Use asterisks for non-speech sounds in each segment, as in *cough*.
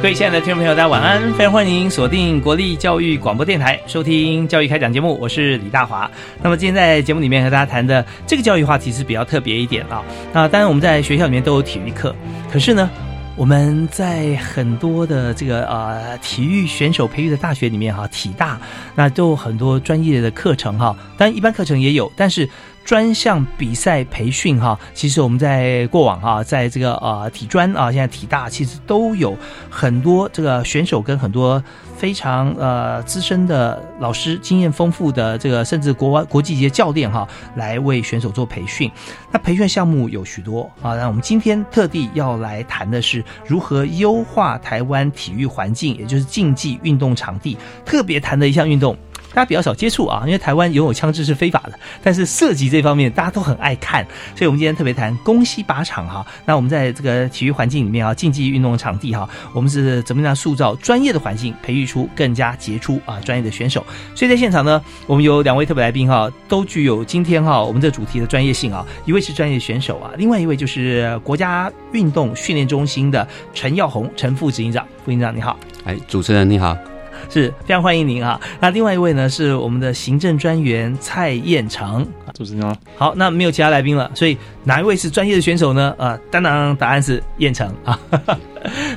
各位亲爱的听众朋友，大家晚安！非常欢迎锁定国立教育广播电台，收听教育开讲节目，我是李大华。那么今天在节目里面和大家谈的这个教育话题是比较特别一点啊。那当然我们在学校里面都有体育课，可是呢，我们在很多的这个呃体育选手培育的大学里面哈，体大那都有很多专业的课程哈。当然一般课程也有，但是。专项比赛培训哈，其实我们在过往哈，在这个呃体专啊，现在体大其实都有很多这个选手跟很多非常呃资深的老师、经验丰富的这个甚至国外国际级的教练哈，来为选手做培训。那培训项目有许多啊，那我们今天特地要来谈的是如何优化台湾体育环境，也就是竞技运动场地，特别谈的一项运动。大家比较少接触啊，因为台湾拥有枪支是非法的，但是射击这方面大家都很爱看，所以我们今天特别谈攻西靶场哈。那我们在这个体育环境里面啊，竞技运动场地哈，我们是怎么样塑造专业的环境，培育出更加杰出啊专业的选手？所以在现场呢，我们有两位特别来宾哈，都具有今天哈我们这主题的专业性啊。一位是专业选手啊，另外一位就是国家运动训练中心的陈耀宏陈副执行长，副执行长你好，哎，主持人你好。是非常欢迎您啊。那另外一位呢是我们的行政专员蔡彦成，主持人好。好，那没有其他来宾了，所以哪一位是专业的选手呢？啊，当然，答案是彦成啊。*laughs*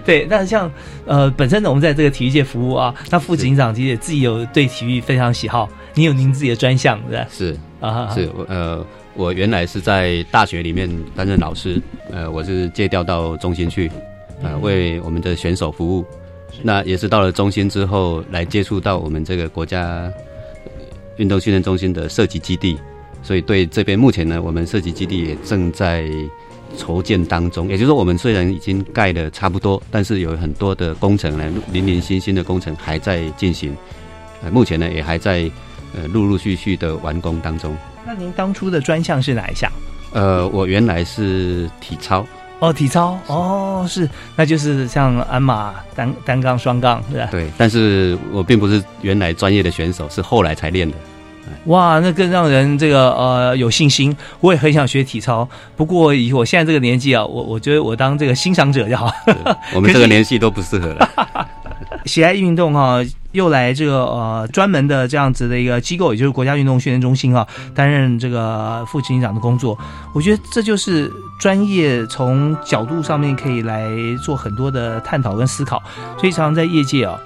对，那像呃，本身呢，我们在这个体育界服务啊，那副警长其实也自己有对体育非常喜好，你有您自己的专项，对吧？是啊，是呃，我原来是在大学里面担任老师，呃，我是借调到中心去，呃，为我们的选手服务。那也是到了中心之后，来接触到我们这个国家运动训练中心的设计基地，所以对这边目前呢，我们设计基地也正在筹建当中。也就是说，我们虽然已经盖的差不多，但是有很多的工程呢，零零星星的工程还在进行。呃，目前呢，也还在呃陆陆续续的完工当中。那您当初的专项是哪一项？呃，我原来是体操。哦，体操哦，是，那就是像鞍马、单单杠、双杠，是吧？对，但是我并不是原来专业的选手，是后来才练的。哇，那更让人这个呃有信心。我也很想学体操，不过以我现在这个年纪啊，我我觉得我当这个欣赏者就好。*laughs* 我们这个年纪都不适合了。*laughs* 喜爱运动哈，又来这个呃专门的这样子的一个机构，也就是国家运动训练中心啊，担任这个副执行长的工作。我觉得这就是专业从角度上面可以来做很多的探讨跟思考。所以常常在业界啊，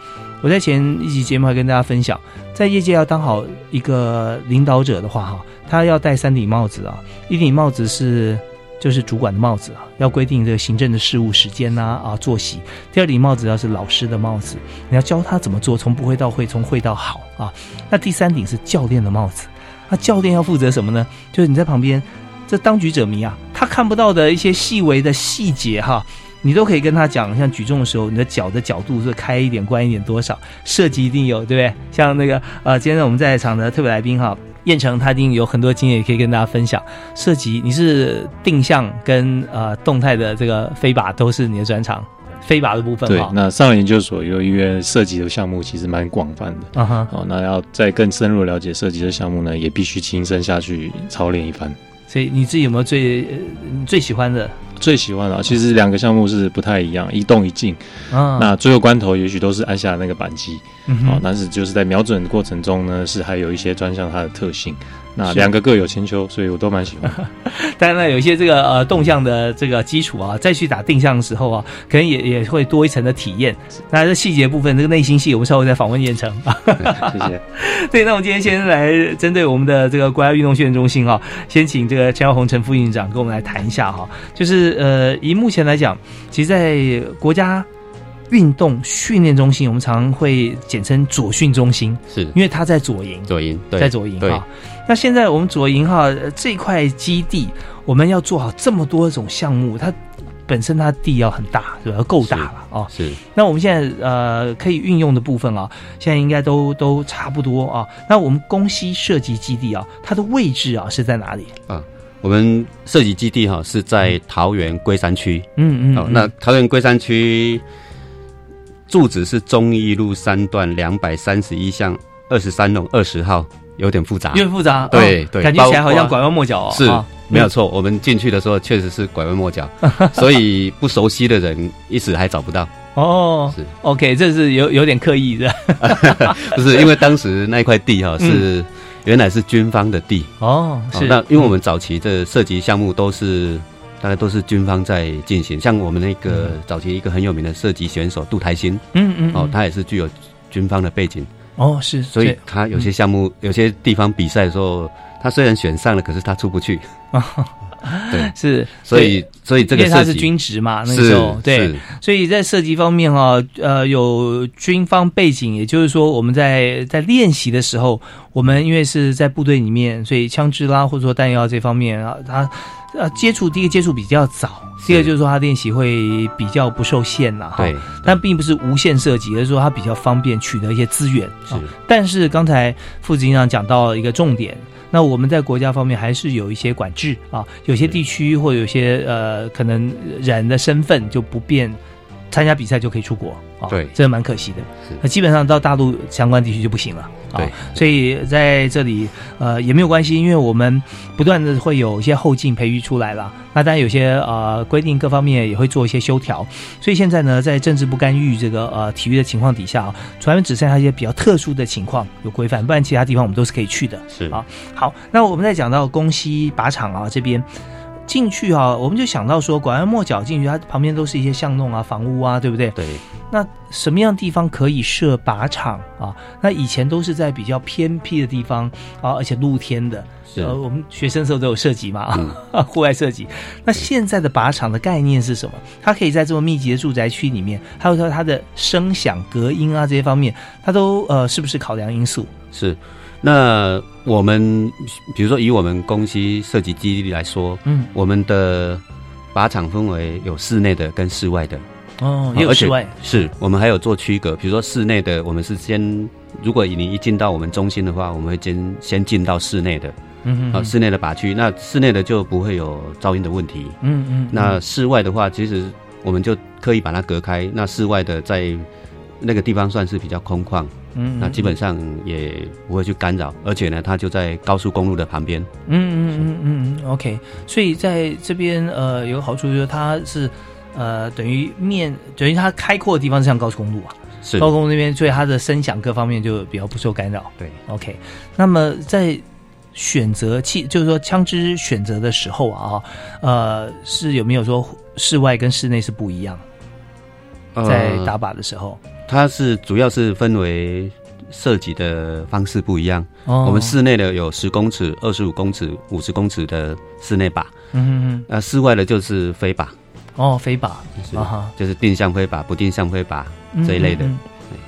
我在前一集节目还跟大家分享，在业界要当好一个领导者的话哈，他要戴三顶帽子啊，一顶帽子是。就是主管的帽子啊，要规定这个行政的事务时间呐啊作息。第二顶帽子要是老师的帽子，你要教他怎么做，从不会到会，从会到好啊。那第三顶是教练的帽子，那教练要负责什么呢？就是你在旁边，这当局者迷啊，他看不到的一些细微的细节哈，你都可以跟他讲。像举重的时候，你的脚的角度是开一点、关一点多少，设计一定有，对不对？像那个呃，今天我们在场的特别来宾哈。燕城他一定有很多经验可以跟大家分享。涉及你是定向跟呃动态的这个飞靶都是你的专长，飞靶的部分。对，那上了研究所又因为涉及的项目其实蛮广泛的。啊哈。哦，那要再更深入了解涉及的项目呢，也必须亲身下去操练一番。所以你自己有没有最最喜欢的最喜欢的，其实两个项目是不太一样，一动一静。嗯，那最后关头也许都是按下那个扳机，哦，但是就是在瞄准的过程中呢，是还有一些专项它的特性。那两个各有千秋，所以我都蛮喜欢。*laughs* 当然了，有一些这个呃动向的这个基础啊，再去打定向的时候啊，可能也也会多一层的体验。那这细节部分，这个内心戏，我们稍后再访问燕城啊。*laughs* 谢谢。*laughs* 对，那我们今天先来针对我们的这个国家运动训练中心啊，先请这个陈耀宏陈副院长跟我们来谈一下哈。就是呃，以目前来讲，其实，在国家。运动训练中心，我们常会简称左训中心，是因为它在左营，左营在左营哈。那现在我们左营哈这块基地，我们要做好这么多种项目，它本身它地要很大，对吧？够大了啊。是。那我们现在呃可以运用的部分啊，现在应该都都差不多啊。那我们宫西射击基地啊，它的位置啊是在哪里啊？我们射击基地哈是在桃园龟山区。嗯嗯。哦，那桃园龟山区。住址是忠义路三段两百三十一巷二十三弄二十号，有点复杂，有点复杂，对对，感觉起来好像拐弯抹角哦。是，没有错。我们进去的时候确实是拐弯抹角，*laughs* 所以不熟悉的人一时还找不到。哦，是 OK，这是有有点刻意的，*laughs* 不是？因为当时那块地哈是原来是军方的地哦，是那因为我们早期的涉及项目都是。大概都是军方在进行，像我们那个早期一个很有名的射击选手杜台新，嗯嗯，哦，他也是具有军方的背景，哦是，所以他有些项目、有些地方比赛的时候，他虽然选上了，可是他出不去。*laughs* 对，是，所以所以这个因为他是军职嘛，那个时候对，所以在射击方面哈，呃，有军方背景，也就是说我们在在练习的时候，我们因为是在部队里面，所以枪支啦或者说弹药这方面啊，他呃接触第一个接触比较早，第二就是说他练习会比较不受限呐，对，但并不是无限涉及，而是说他比较方便取得一些资源。是，但是刚才副执行长讲到一个重点。那我们在国家方面还是有一些管制啊，有些地区或有些呃，可能人的身份就不便参加比赛就可以出国啊。对，这个蛮可惜的。那基本上到大陆相关地区就不行了。啊，所以在这里呃也没有关系，因为我们不断的会有一些后进培育出来了。那当然有些呃规定各方面也会做一些修调。所以现在呢，在政治不干预这个呃体育的情况底下啊，船员只剩下一些比较特殊的情况有规范，不然其他地方我们都是可以去的。是啊，好，那我们再讲到宫西靶场啊这边。进去啊，我们就想到说，拐弯抹角进去，它旁边都是一些巷弄啊、房屋啊，对不对？对。那什么样地方可以设靶场啊？那以前都是在比较偏僻的地方啊，而且露天的。是。呃，我们学生时候都有设计嘛，啊，*laughs* 户外设计。那现在的靶场的概念是什么？它可以在这么密集的住宅区里面，还有说它的声响、隔音啊这些方面，它都呃是不是考量因素？是。那我们比如说以我们公司设计基地来说，嗯，我们的靶场分为有室内的跟室外的，哦，也有室外，是我们还有做区隔。比如说室内的，我们是先，如果你一进到我们中心的话，我们会先先进到室内的，嗯嗯，啊，室内的靶区，那室内的就不会有噪音的问题，嗯嗯，那室外的话，其实我们就刻意把它隔开，那室外的在那个地方算是比较空旷。嗯，那基本上也不会去干扰，而且呢，它就在高速公路的旁边。嗯嗯嗯嗯嗯，OK。所以在这边呃，有个好处就是它是呃，等于面等于它开阔的地方是像高速公路啊，是高速公路那边，所以它的声响各方面就比较不受干扰。对，OK。那么在选择器，就是说枪支选择的时候啊，呃，是有没有说室外跟室内是不一样？在打靶的时候。它是主要是分为射击的方式不一样。哦，我们室内的有十公尺、二十五公尺、五十公尺的室内靶。嗯嗯。那室外的就是飞靶。哦，飞靶。啊哈，就是定向飞靶、不定向飞靶这一类的。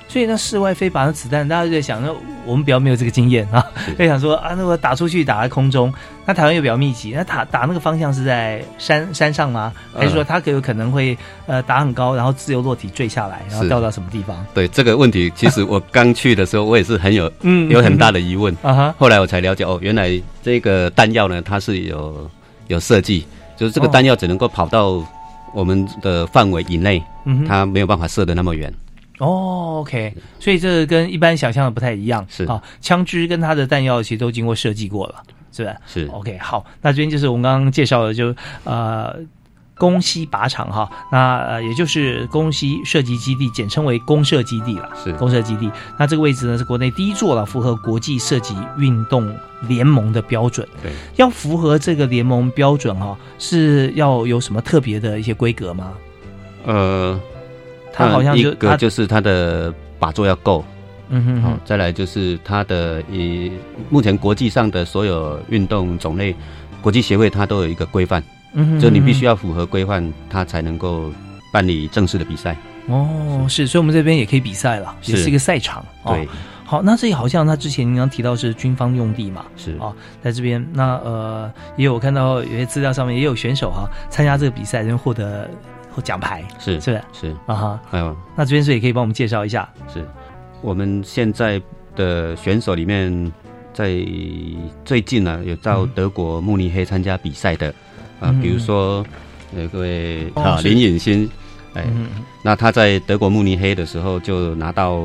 所以那室外飞靶的子弹，大家就在想，那我们比较没有这个经验啊，就想说啊，那我打出去打在空中，那台湾又比较密集，那打打那个方向是在山山上吗？还是说它可有可能会呃打很高，然后自由落体坠下来，然后掉到什么地方？对这个问题，其实我刚去的时候，我也是很有 *laughs* 嗯有很大的疑问啊哈。后来我才了解哦，原来这个弹药呢，它是有有设计，就是这个弹药只能够跑到我们的范围以内，它没有办法射的那么远。哦，OK，所以这跟一般想象的不太一样，是啊，枪支跟它的弹药其实都经过设计过了，是吧？是 OK，好，那这边就是我们刚刚介绍的，就呃，宫西靶场哈，那呃也就是宫西射击基地，简称为公射基地了。是公射基地。那这个位置呢是国内第一座了，符合国际射击运动联盟的标准。对，要符合这个联盟标准哈，是要有什么特别的一些规格吗？呃，它好像一个就是它的把座要够，好、嗯哼哼，再来就是它的以目前国际上的所有运动种类，国际协会它都有一个规范，嗯哼就你必须要要符合规范，它才能够办理正式的比赛。哦，是，所以我们这边也可以比赛了，也是是一个赛场。哦对，好，那这里好像他之前您刚提到是军方用地嘛？是哦，在这边，那呃，也有看到有些资料上面也有选手哈、参加这个比赛，然后获得获奖牌，是是不是？是，啊哈，还有那这边是也可以帮我们介绍一下。是。我们现在的选手里面，在最近呢、有到嗯德国慕尼黑参加比赛的啊、嗯比如说有各位啊林颖欣，哎，嗯，那他在德国慕尼黑的时候就拿到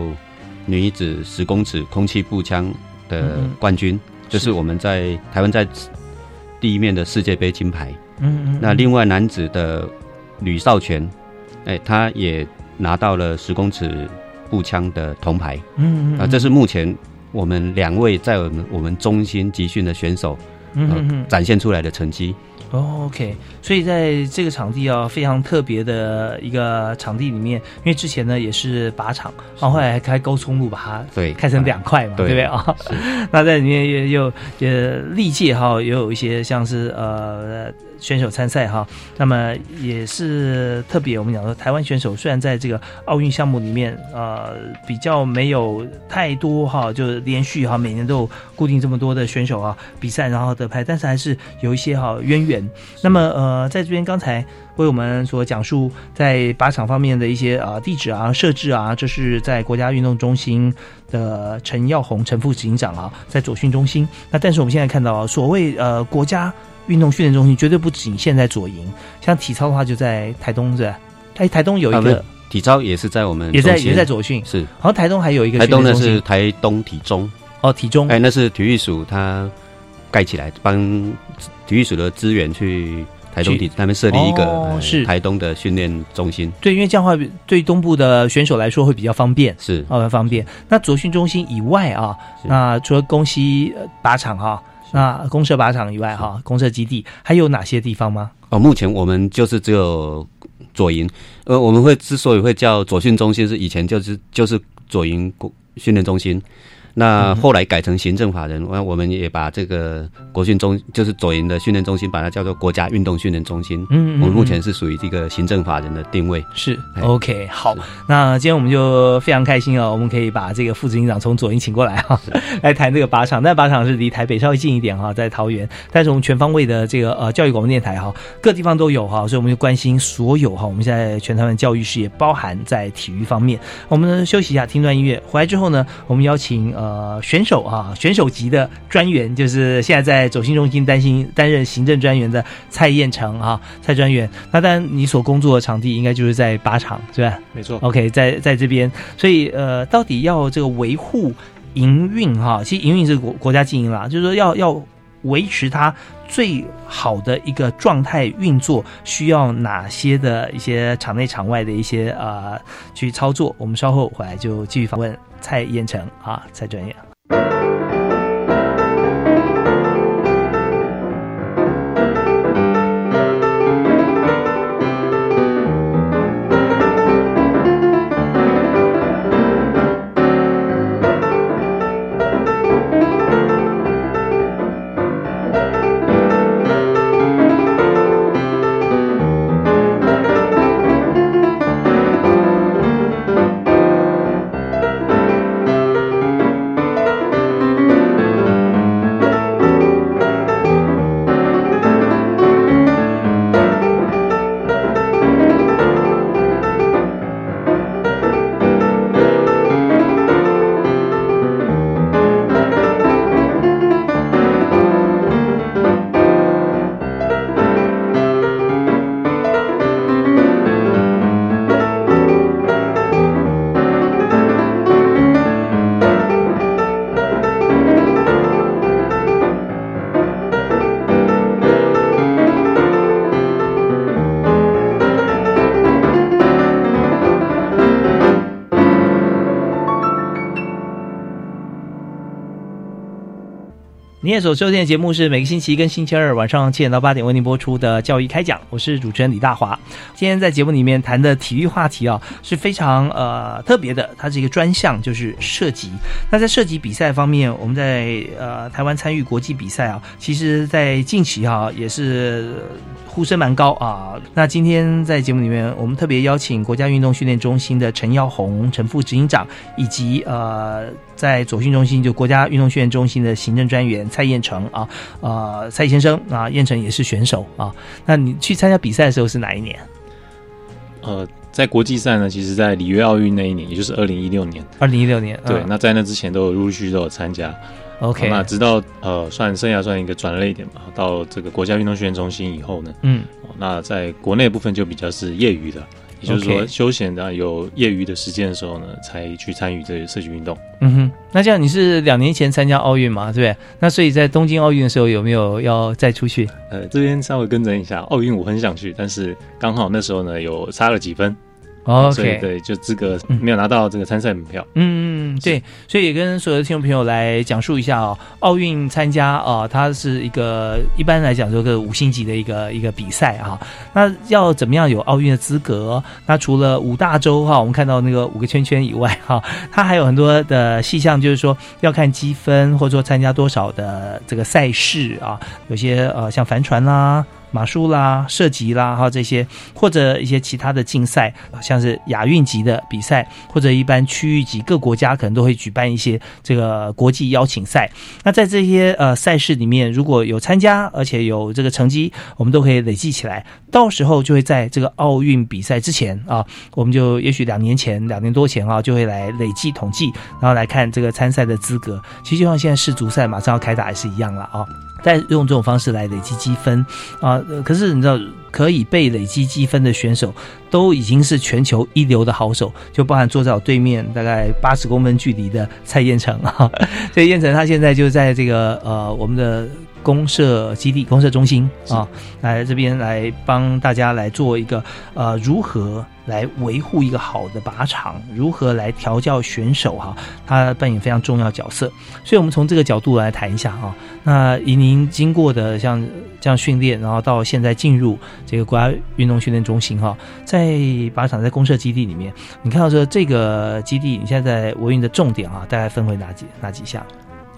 女子十公尺空气步枪的冠军，这是是我们在台湾在第一面的世界杯金牌。嗯嗯，那另外男子的吕少全，哎，他也拿到了十公尺步枪的铜牌。嗯嗯啊，这是目前我们两位在我们我们中心集训的选手呃嗯嗯。嗯展现出来的成绩。哦，OK，所以在这个场地啊，非常特别的一个场地里面，因为之前呢也是靶场，然后后来还开高速路把它对。开成两块嘛，对。对不对？啊？*laughs* 那在里面也有也历届哈，也有一些像是呃选手参赛哈，那么也是特别我们讲说，台湾选手虽然在这个奥运项目里面呃比较没有太多哈，就连续哈每年都有固定这么多的选手啊比赛然后得牌，但是还是有一些哈渊源。那么呃在这边刚才为我们所讲述在靶场方面的一些啊、地址啊设置啊，这是在国家运动中心的陈耀宏陈副警长啊，在左训中心。那但是我们现在看到啊，所谓呃国家运动训练中心绝对不仅限在左营，像体操的话就在台东是吧？台台东有一个、啊体操也是在我们也在也在左训，是。然后台东还有一个台东呢是台东体中，哦体中。哎，那是体育署它盖起来，帮体育署的资源去台东体那边设立一个、是。台东的训练中心，对，因为这样的话对东部的选手来说会比较方便。是。哦，方便。那左训中心以外啊，那除了宫西呃靶场哈，那公社靶场以外哈，公社基地还有哪些地方吗？哦，目前我们就是只有左营，呃，我们会之所以会叫左训中心，是以前就是就是左营训练中心，那后来改成行政法人，那我们也把这个国训中就是左营的训练中心，把它叫做国家运动训练中心。嗯我们目前是属于这个行政法人的定位。是哎 OK 好，那今天我们就非常开心哦，我们可以把这个副执行长从左营请过来哈，*laughs* 来谈这个靶场。但靶场是离台北稍微近一点哈，在桃园，但是我们全方位的这个呃教育广播电台哈，各地方都有哈，所以我们就关心所有哈，我们现在全台湾教育事业，包含在体育方面。我们呢休息一下，听段音乐，回来之后呢，我们邀请呃选手啊，选手级的专员，就是现在在走心中心担心担任行政专员的蔡彦成啊，蔡专员。那当然，你所工作的场地应该就是在靶场，是吧没错。？OK，在在这边，所以呃，到底要这个维护营运哈，其实营运是国国家经营啦，就是说要要维持它最好的一个状态运作，需要哪些的一些场内场外的一些呃去操作？我们稍后回来就继续访问蔡彦成啊，蔡专业。您也所收听的节目是每个星期一跟星期二晚上七点到八点为您播出的教育开讲，我是主持人李大华。今天在节目里面谈的体育话题啊是非常呃特别的，它是一个专项，就是射击。那在射击比赛方面，我们在呃台湾参与国际比赛啊，其实在近期哈也是呼声蛮高啊。那今天在节目里面，我们特别邀请国家运动训练中心的陈耀红陈副执行长，以及呃在左训中心就国家运动训练中心的行政专员。蔡彦成啊，呃，蔡先生啊，彦成也是选手啊。那你去参加比赛的时候是哪一年？呃，在国际赛呢，其实，在里约奥运那一年，也就是二零一六年。二零一六年，对。那在那之前都有陆陆续续都有参加。OK。那直到呃，算生涯算一个转了一点吧，到这个国家运动训练中心以后呢，嗯，那在国内部分就比较是业余的。也就是说，休闲的有业余的时间的时候呢，才去参与这个社区运动。嗯哼，那这样你是两年前参加奥运嘛，对不对？那所以在东京奥运的时候有没有要再出去？呃，这边稍微更正一下，奥运我很想去，但是刚好那时候呢有差了几分。OK，对，就资格没有拿到这个参赛门票。嗯，对，所以也跟所有的听众朋友来讲述一下哦，奥运参加啊，它是一个一般来讲说个五星级的一个一个比赛啊。那要怎么样有奥运的资格？那除了五大洲哈，我们看到那个五个圈圈以外哈，*laughs* 它还有很多的细项，就是说要看积分，或者说参加多少的这个赛事啊。有些呃，像帆船啦。马术啦、射击啦，哈这些，或者一些其他的竞赛，像是亚运级的比赛，或者一般区域级，各国家可能都会举办一些这个国际邀请赛。那在这些呃赛事里面，如果有参加，而且有这个成绩，我们都可以累计起来，到时候就会在这个奥运比赛之前啊，我们就也许两年前、两年多前啊，就会来累计统计，然后来看这个参赛的资格。其实就像现在世足赛马上要开打也是一样了啊。再用这种方式来累积积分啊！可是你知道，可以被累积积分的选手都已经是全球一流的好手，就包含坐在我对面大概八十公分距离的蔡彦成啊。*laughs* 所以彦成他现在就在这个呃我们的。公社基地、公社中心啊，来这边来帮大家来做一个呃，如何来维护一个好的靶场，如何来调教选手哈，他扮演非常重要角色。所以，我们从这个角度来谈一下哈。那以您经过的像这样训练，然后到现在进入这个国家运动训练中心哈，在靶场在公社基地里面，你看到说这个基地，你现在在维运的重点啊，大概分为哪几哪几项？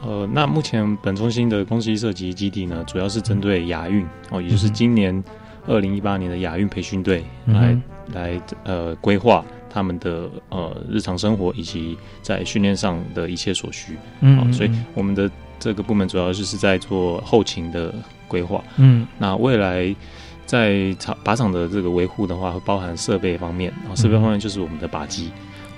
呃，那目前本中心的公司射击基地呢，主要是针对亚运哦，也就是今年二零一八年的亚运培训队来来呃规划他们的呃日常生活以及在训练上的一切所需。嗯，所以我们的这个部门主要就是在做后勤的规划。嗯，那未来在场靶场的这个维护的话，会包含设备方面，然后设备方面就是我们的靶机。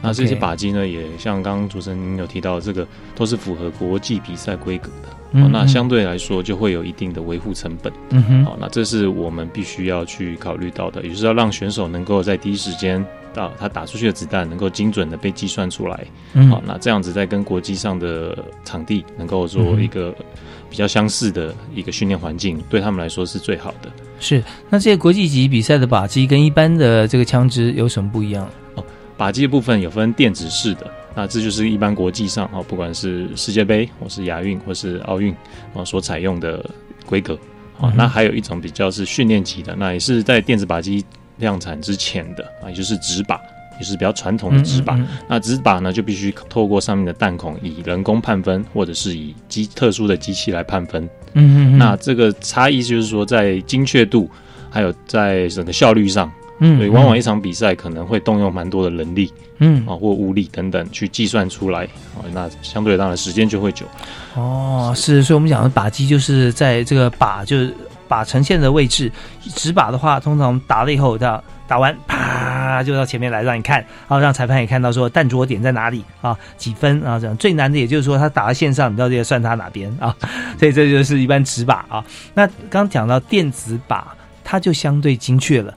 那这些靶机呢，也像刚刚主持人您有提到，这个都是符合国际比赛规格的。嗯，那相对来说就会有一定的维护成本。嗯哼，好，那这是我们必须要去考虑到的，也就是要让选手能够在第一时间到他打出去的子弹能够精准的被计算出来。嗯，好，那这样子在跟国际上的场地能够做一个比较相似的一个训练环境，对他们来说是最好的。是，那这些国际级比赛的靶机跟一般的这个枪支有什么不一样？哦靶机的部分有分电子式的，那这就是一般国际上哦，不管是世界杯或是亚运或是奥运啊所采用的规格啊。那还有一种比较是训练级的，那也是在电子靶机量产之前的啊，也就是直靶，也是比较传统的直靶。那直靶呢，就必须透过上面的弹孔以人工判分，或者是以机特殊的机器来判分。嗯嗯。那这个差异就是说，在精确度还有在整个效率上。嗯，所以往往一场比赛可能会动用蛮多的人力，嗯啊或物力等等去计算出来，啊那相对当然时间就会久。哦，是，所以我们讲的靶机就是在这个靶就是靶呈现的位置，直靶的话，通常打了以后，到打完啪就到前面来让你看，然后让裁判也看到说弹着点在哪里啊，几分啊这样。最难的也就是说他打到线上，你到底要算他哪边啊？所以这就是一般直靶啊。那刚讲到电子靶，它就相对精确了。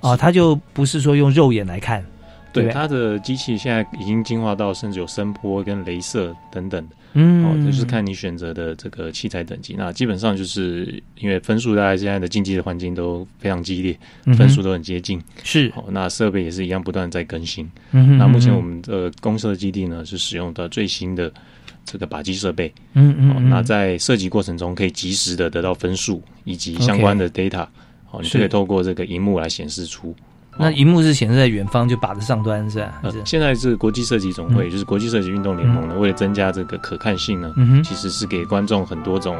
哦，它就不是说用肉眼来看，对它的机器现在已经进化到甚至有声波跟镭射等等嗯，哦，就是看你选择的这个器材等级。那基本上就是因为分数，大家现在的竞技的环境都非常激烈，分数都很接近，是。哦，那设备也是一样，不断在更新。嗯那目前我们的公司的基地呢，是使用的最新的。这个靶机设备，嗯嗯，那在射击过程中可以及时的得到分数以及相关的 data，哦，你可以透过这个荧幕来显示出。那荧幕是显示在远方，就靶的上端是吧？现在是国际射击总会，就是国际射击运动联盟呢，为了增加这个可看性呢，其实是给观众很多种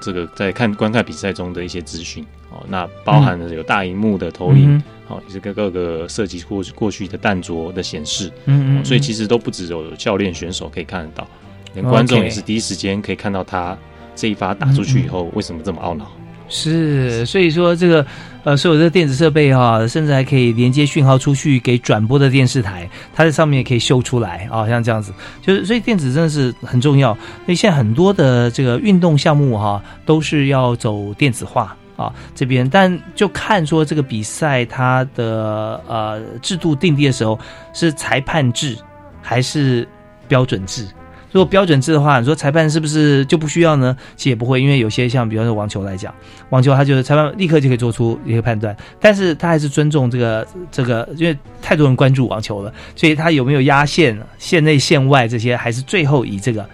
这个在看观看比赛中的一些资讯。哦。那包含了有大荧幕的投影，好，也是各各个射击过过去的弹着的显示，嗯嗯，所以其实都不只有教练选手可以看得到，连观众也是第一时间可以看到他这一发打出去以后为什么这么懊恼。是，所以说这个呃，所有的电子设备哈，甚至还可以连接讯号出去给转播的电视台，它在上面也可以秀出来啊，像这样子，就是所以电子真的是很重要。所以现在很多的这个运动项目哈，都是要走电子化啊这边，但就看说这个比赛它的呃制度定定的时候是裁判制还是标准制。如果标准制的话，你说裁判是不是就不需要呢？其实也不会，因为有些像比方说网球来讲，网球它就是裁判立刻就可以做出一个判断，但是他还是尊重这个这个，因为太多人关注网球了，所以他有没有压线、线内线外这些，还是最后以这个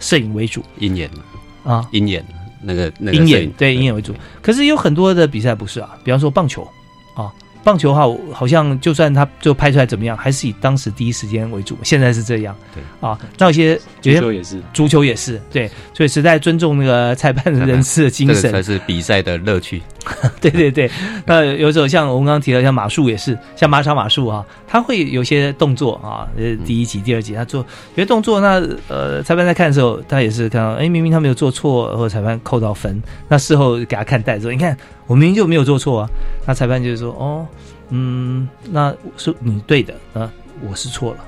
摄影为主。鹰眼啊，鹰眼那个那个鹰眼对鹰眼为主，可是有很多的比赛不是啊，比方说棒球啊。棒球哈，好像就算他就拍出来怎么样，还是以当时第一时间为主。现在是这样，对啊，那有些足球也是，足球也是，对，所以实在尊重那个裁判人士的精神，才是比赛的乐趣。*laughs* 对对对，那有时候像我们刚刚提到，像马术也是，像马场马术啊，他会有些动作啊，呃，第一集、第二集他做有些动作，那呃，裁判在看的时候，他也是看到，哎，明明他没有做错，或者裁判扣到分，那事后给他看带说，你看。我明明就没有做错啊，那裁判就是说，哦，嗯，那是你对的啊，我是错了，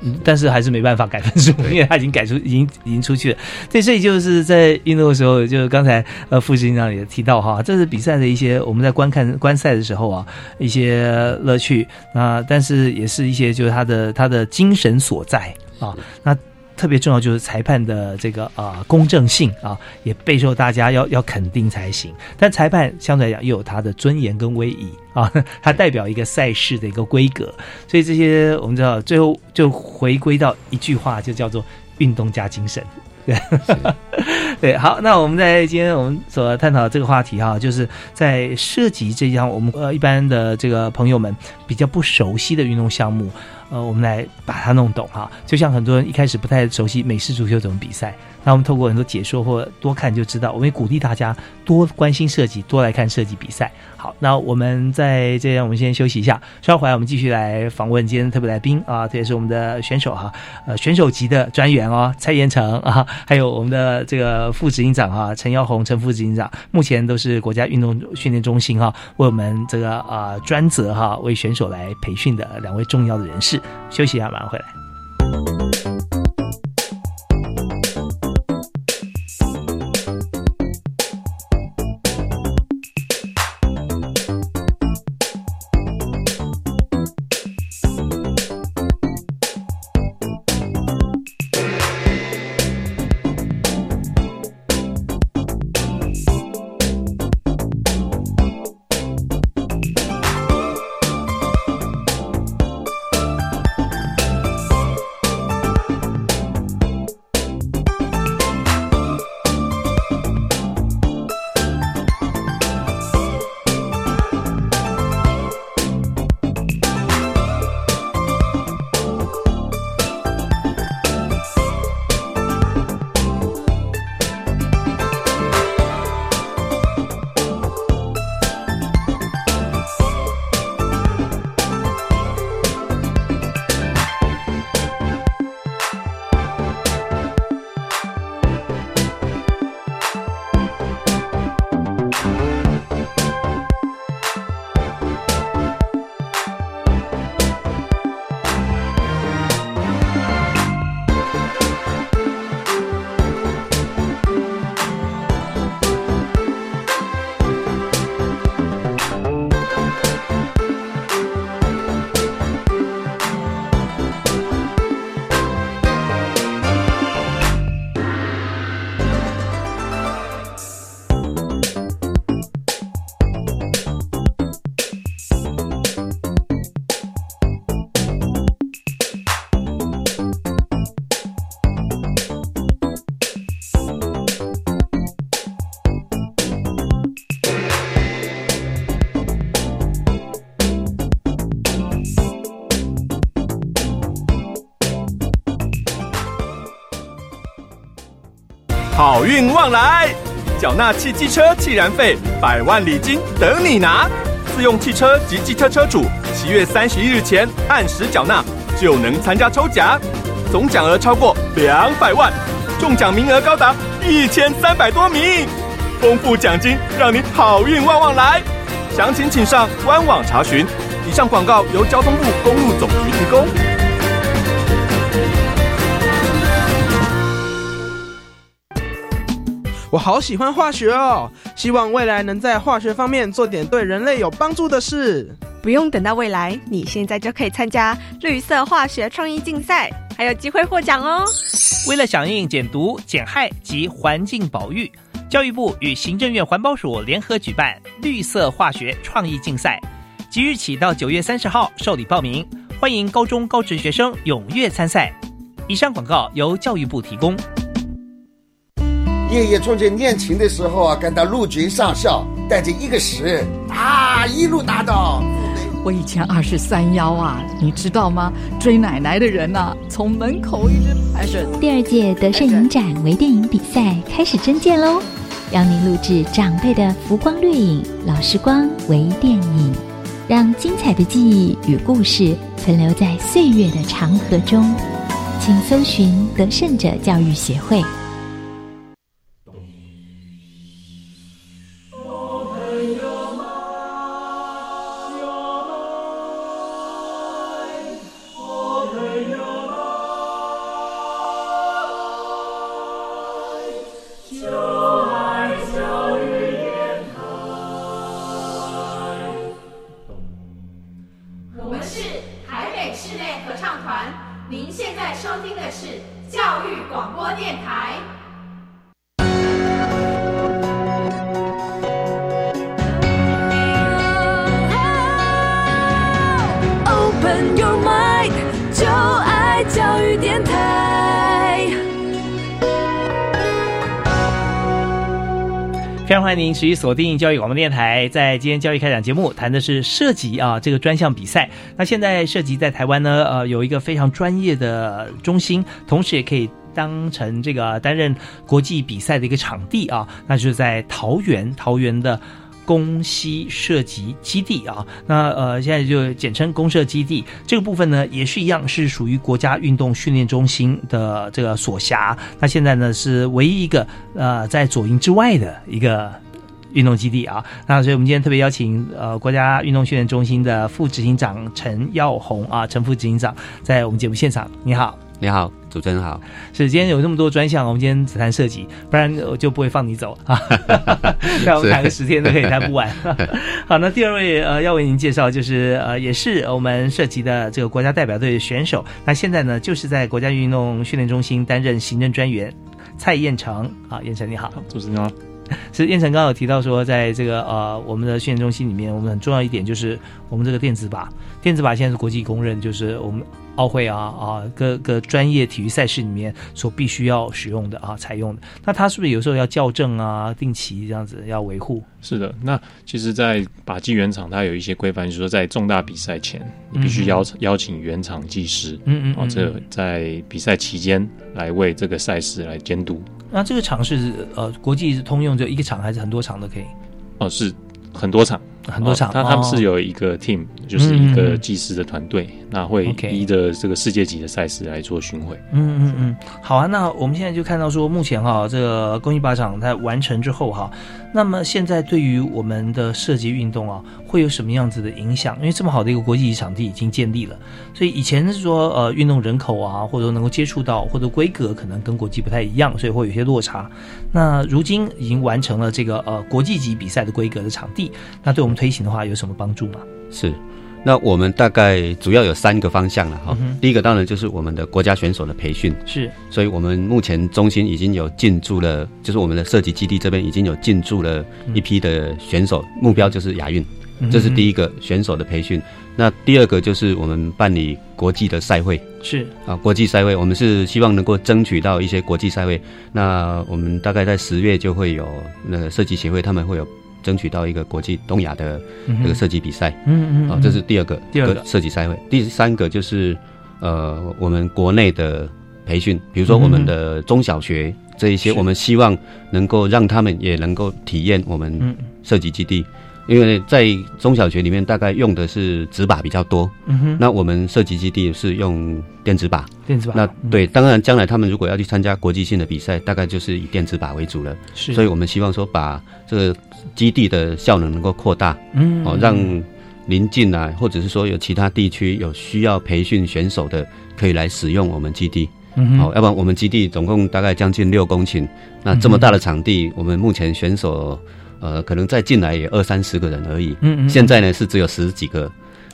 嗯，但是还是没办法改分数，因为他已经改出，已经已经出去了。对，所以就是在运动的时候，就是刚才呃副执行长也提到哈，这是比赛的一些我们在观看观赛的时候啊一些乐趣啊，但是也是一些就是他的他的精神所在啊，那。特别重要就是裁判的这个啊公正性啊，也备受大家要要肯定才行。但裁判相对来讲又有他的尊严跟威仪啊，*laughs* 他代表一个赛事的一个规格。所以这些我们知道，最后就回归到一句话，就叫做运动加精神。对，*laughs* 对，好，那我们在今天我们所探讨这个话题哈，就是在涉及这项我们呃一般的这个朋友们比较不熟悉的运动项目。呃，我们来把它弄懂哈，就像很多人一开始不太熟悉美式足球怎么比赛，那我们透过很多解说或多看就知道。我们也鼓励大家多关心设计，多来看设计比赛。好，那我们在这样，我们先休息一下，稍后回来我们继续来访问今天特别来宾啊，这也是我们的选手哈，呃，选手级的专员哦，蔡延成啊，还有我们的这个副执行长哈，陈耀宏陈副执行长，目前都是国家运动训练中心哈，为我们这个啊专责哈为选手来培训的两位重要的人士。休息一下，马上回来。来。缴纳汽机车汽燃费，百万礼金等你拿。自用汽车及机车车主，七月三十一日前按时缴纳，就能参加抽奖，总奖额超过两百万，中奖名额高达一千三百多名，丰富奖金让你好运旺旺来。详情请上官网查询。以上广告由交通部公路总局提供。我好喜欢化学哦，希望未来能在化学方面做点对人类有帮助的事。不用等到未来，你现在就可以参加绿色化学创意竞赛，还有机会获奖哦。为了响应减毒、减害及环境保育，教育部与行政院环保署联合举办绿色化学创意竞赛，即日起到九月三十号受理报名，欢迎高中高职学生踊跃参赛。以上广告由教育部提供。爷爷从前练琴的时候啊，跟到陆军上校，带着一个师啊，一路打到。我以前二十三幺啊，你知道吗？追奶奶的人呐，从门口一直排着。第二届德胜影展微电影比赛开始征件喽，邀您录制长辈的浮光掠影、老时光微电影，让精彩的记忆与故事存留在岁月的长河中。请搜寻德胜者教育协会。您持续锁定教育广播电台，在今天教育开讲节目谈的是射击啊这个专项比赛。那现在射击在台湾呢，呃，有一个非常专业的中心，同时也可以当成这个担任国际比赛的一个场地啊，那就是在桃园，桃园的。公西射击基地啊，那呃，现在就简称公社基地。这个部分呢，也是一样，是属于国家运动训练中心的这个所辖。那现在呢，是唯一一个呃，在左营之外的一个运动基地啊。那所以我们今天特别邀请呃，国家运动训练中心的副执行长陈耀红啊，陈副执行长在我们节目现场。你好，你好。主持人好，是今天有那么多专项，我们今天只谈设计，不然我就不会放你走啊。*laughs* 那我们谈个十天都可以谈不完。*laughs* 好，那第二位呃要为您介绍就是呃也是我们涉及的这个国家代表队选手，那现在呢就是在国家运动训练中心担任行政专员蔡彦成啊，彦成你好，主持人好。是燕城刚刚有提到说，在这个呃我们的训练中心里面，我们很重要一点就是我们这个电子靶，电子靶现在是国际公认，就是我们奥会啊啊各个专业体育赛事里面所必须要使用的啊采用的。那它是不是有时候要校正啊，定期这样子要维护？是的，那其实，在靶机原厂它有一些规范，就是说在重大比赛前，你必须邀邀请原厂技师，嗯嗯，哦，这在比赛期间来为这个赛事来监督。那这个厂是呃国际是通用，就一个厂还是很多厂都可以？哦，是很多厂。很多场，他他们是有一个 team，就是一个技师的团队，那会依着这个世界级的赛事来做巡回。嗯嗯嗯，好啊，那我们现在就看到说，目前哈这个公益靶场在完成之后哈，那么现在对于我们的射击运动啊，会有什么样子的影响？因为这么好的一个国际场地已经建立了，所以以前是说呃运动人口啊，或者能够接触到或者规格可能跟国际不太一样，所以会有些落差。那如今已经完成了这个呃国际级比赛的规格的场地，那对我们推行的话有什么帮助吗？是，那我们大概主要有三个方向了哈。第一个当然就是我们的国家选手的培训，是，所以我们目前中心已经有进驻了，就是我们的射击基地这边已经有进驻了一批的选手，目标就是亚运，这是第一个选手的培训。那第二个就是我们办理国际的赛会，是啊，国际赛会，我们是希望能够争取到一些国际赛会。那我们大概在十月就会有那个设计协会，他们会有。争取到一个国际东亚的这个射击比赛，嗯嗯，啊，这是第二个第二个。射击赛会。第三个就是呃，我们国内的培训，比如说我们的中小学这一些，我们希望能够让他们也能够体验我们射击基地。因为在中小学里面，大概用的是纸靶比较多。嗯哼。那我们射击基地是用电子靶。电子靶。那对，当然将来他们如果要去参加国际性的比赛，大概就是以电子靶为主了。是。所以我们希望说，把这个基地的效能能够扩大。嗯。哦，让临近啊，或者是说有其他地区有需要培训选手的，可以来使用我们基地。嗯哼。哦，要不然我们基地总共大概将近六公顷，那这么大的场地，我们目前选手。呃，可能再进来也二三十个人而已。嗯嗯。现在呢是只有十几个，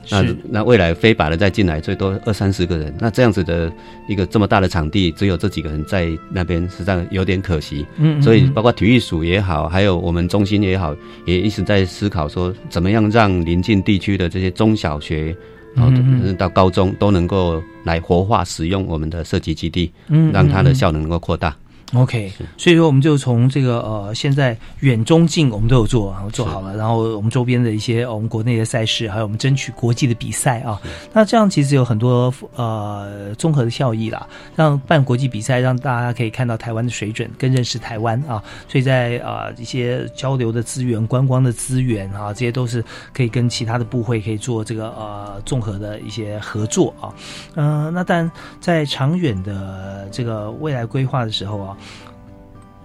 那那未来非法的再进来最多二三十个人。那这样子的一个这么大的场地，只有这几个人在那边，实际上有点可惜。嗯。所以包括体育署也好，还有我们中心也好，也一直在思考说，怎么样让临近地区的这些中小学，然后到高中都能够来活化使用我们的设计基地，嗯，让它的效能能够扩大。OK，所以说我们就从这个呃，现在远中近我们都有做，然后做好了，然后我们周边的一些我们国内的赛事，还有我们争取国际的比赛啊，那这样其实有很多呃综合的效益啦，让办国际比赛，让大家可以看到台湾的水准，更认识台湾啊，所以在啊一些交流的资源、观光的资源啊，这些都是可以跟其他的部会可以做这个呃综合的一些合作啊，嗯，那但在长远的这个未来规划的时候啊。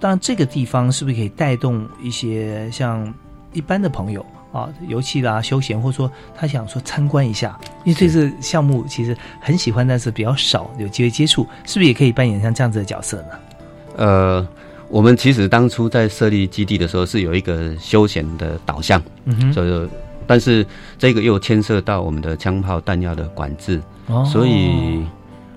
但这个地方是不是可以带动一些像一般的朋友啊，游戏啦、休闲，或者说他想说参观一下，因为这次项目其实很喜欢，但是比较少有机会接触，是不是也可以扮演像这样子的角色呢？呃，我们其实当初在设立基地的时候是有一个休闲的导向，嗯哼，所以但是这个又牵涉到我们的枪炮弹药的管制，哦，所以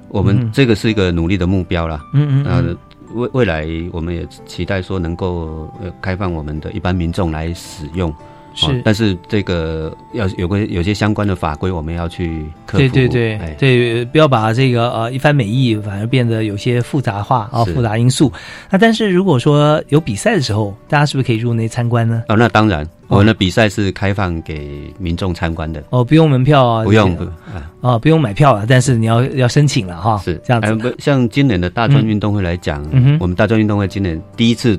我们这个是一个努力的目标啦，嗯嗯，呃。未未来，我们也期待说能够呃开放我们的一般民众来使用，是。但是这个要有个有些相关的法规，我们要去克服。对对对，对，不要把这个呃一番美意反而变得有些复杂化啊，复杂因素。那但是如果说有比赛的时候，大家是不是可以入内参观呢？哦，那当然。我们的比赛是开放给民众参观的哦，不用门票啊，不用啊，哦，不用买票啊，但是你要要申请了哈，是这样子。像今年的大专运动会来讲，我们大专运动会今年第一次，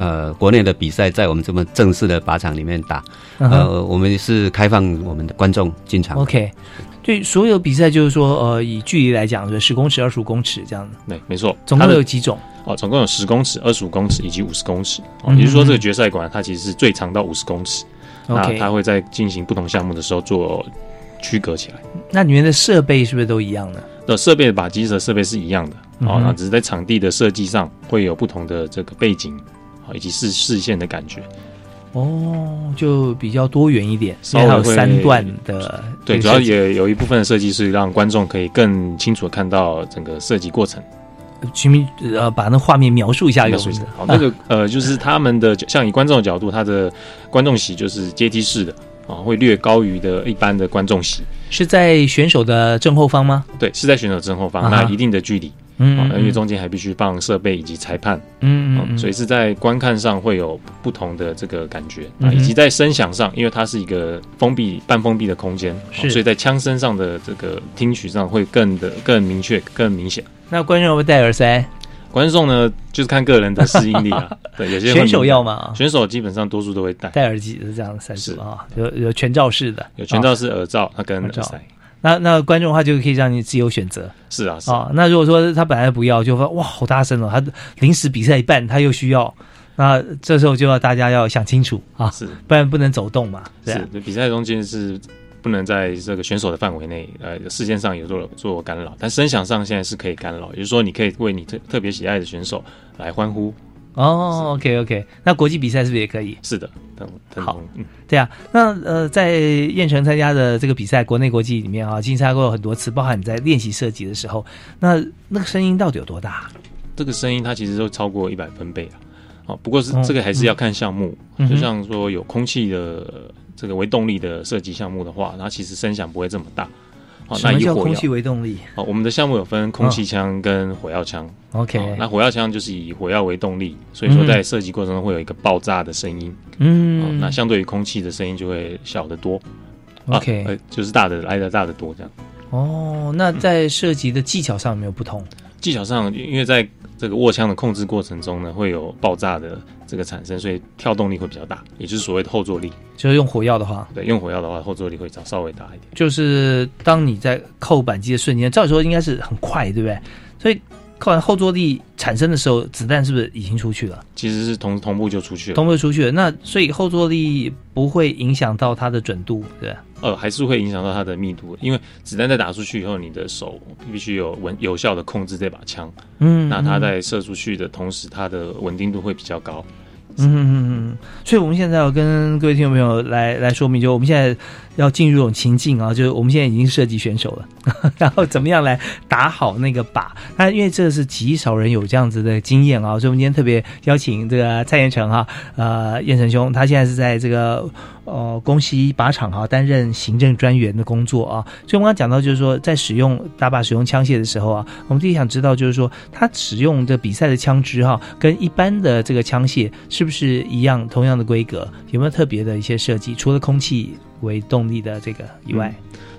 呃，国内的比赛在我们这么正式的靶场里面打，呃，我们是开放我们的观众进场。OK，对，所有比赛就是说，呃，以距离来讲，就十公尺、二十五公尺这样子。对，没错。总共有几种？哦，总共有十公尺、二十五公尺以及五十公尺。哦，也就是说，这个决赛馆它其实是最长到五十公尺。那它会在进行不同项目的时候做区隔起来。那里面的设备是不是都一样的？的设备把机的设备是一样的。哦，那只是在场地的设计上会有不同的这个背景，啊，以及视视线的感觉。哦，就比较多元一点，稍微有三段的。对，主要也有一部分的设计是让观众可以更清楚的看到整个设计过程。全民呃，把那画面描述一下，描述一下。好，那个 *laughs* 呃，就是他们的像以观众的角度，他的观众席就是阶梯式的啊，会略高于的一般的观众席。是在选手的正后方吗？对，是在选手正后方，那一定的距离。嗯，因为中间还必须放设备以及裁判。嗯嗯，所以是在观看上会有不同的这个感觉啊，以及在声响上，因为它是一个封闭半封闭的空间，所以在枪声上的这个听取上会更的更明确、更明显。那观众会戴耳塞？观众呢，就是看个人的适应力啊。*laughs* 对，有些选手要吗？选手基本上多数都会戴戴耳机是这样的赛事啊，有有全罩式的，有全罩式耳罩，它跟耳塞。那那观众的话就可以让你自由选择。是啊，是啊，那如果说他本来不要，就说哇好大声哦，他临时比赛一半他又需要，那这时候就要大家要想清楚啊，是，不然不能走动嘛。是，比赛中间是。不能在这个选手的范围内，呃，视线上有做做干扰，但声响上现在是可以干扰，也就是说，你可以为你特特别喜爱的选手来欢呼。哦，OK OK，那国际比赛是不是也可以？是的，好，对啊，那呃，在燕城参加的这个比赛，国内国际里面啊，竞赛过很多次，包含你在练习射击的时候，那那个声音到底有多大？这个声音它其实都超过一百分贝啊。哦，不过是这个还是要看项目，就像说有空气的。这个为动力的射击项目的话，它其实声响不会这么大。好，那以空气为动力？哦，我们的项目有分空气枪跟火药枪。OK，那火药枪就是以火药为动力，所以说在射击过程中会有一个爆炸的声音。嗯，那相对于空气的声音就会小得多。OK，就是大的来的大的多这样。哦，那在射击的技巧上有没有不同？技巧上，因为在这个握枪的控制过程中呢，会有爆炸的这个产生，所以跳动力会比较大，也就是所谓的后坐力。就是用火药的话，对，用火药的话，后坐力会稍稍微大一点。就是当你在扣扳机的瞬间，照理说应该是很快，对不对？所以。扣完后坐力产生的时候，子弹是不是已经出去了？其实是同同步就出去了，同步出去了。那所以后坐力不会影响到它的准度，对呃，还是会影响到它的密度，因为子弹在打出去以后，你的手必须有稳有效的控制这把枪。嗯，那它在射出去的同时，它的稳定度会比较高。嗯嗯嗯，所以我们现在要跟各位听众朋友来来说明，就我们现在。要进入这种情境啊，就是我们现在已经设计选手了，*laughs* 然后怎么样来打好那个靶？那因为这是极少人有这样子的经验啊，所以我们今天特别邀请这个蔡彦成哈，呃，彦成兄，他现在是在这个呃宫西靶场哈担任行政专员的工作啊。所以我们刚刚讲到，就是说在使用打靶、使用枪械的时候啊，我们第一想知道就是说，他使用的比赛的枪支哈，跟一般的这个枪械是不是一样，同样的规格？有没有特别的一些设计？除了空气。为动力的这个以外，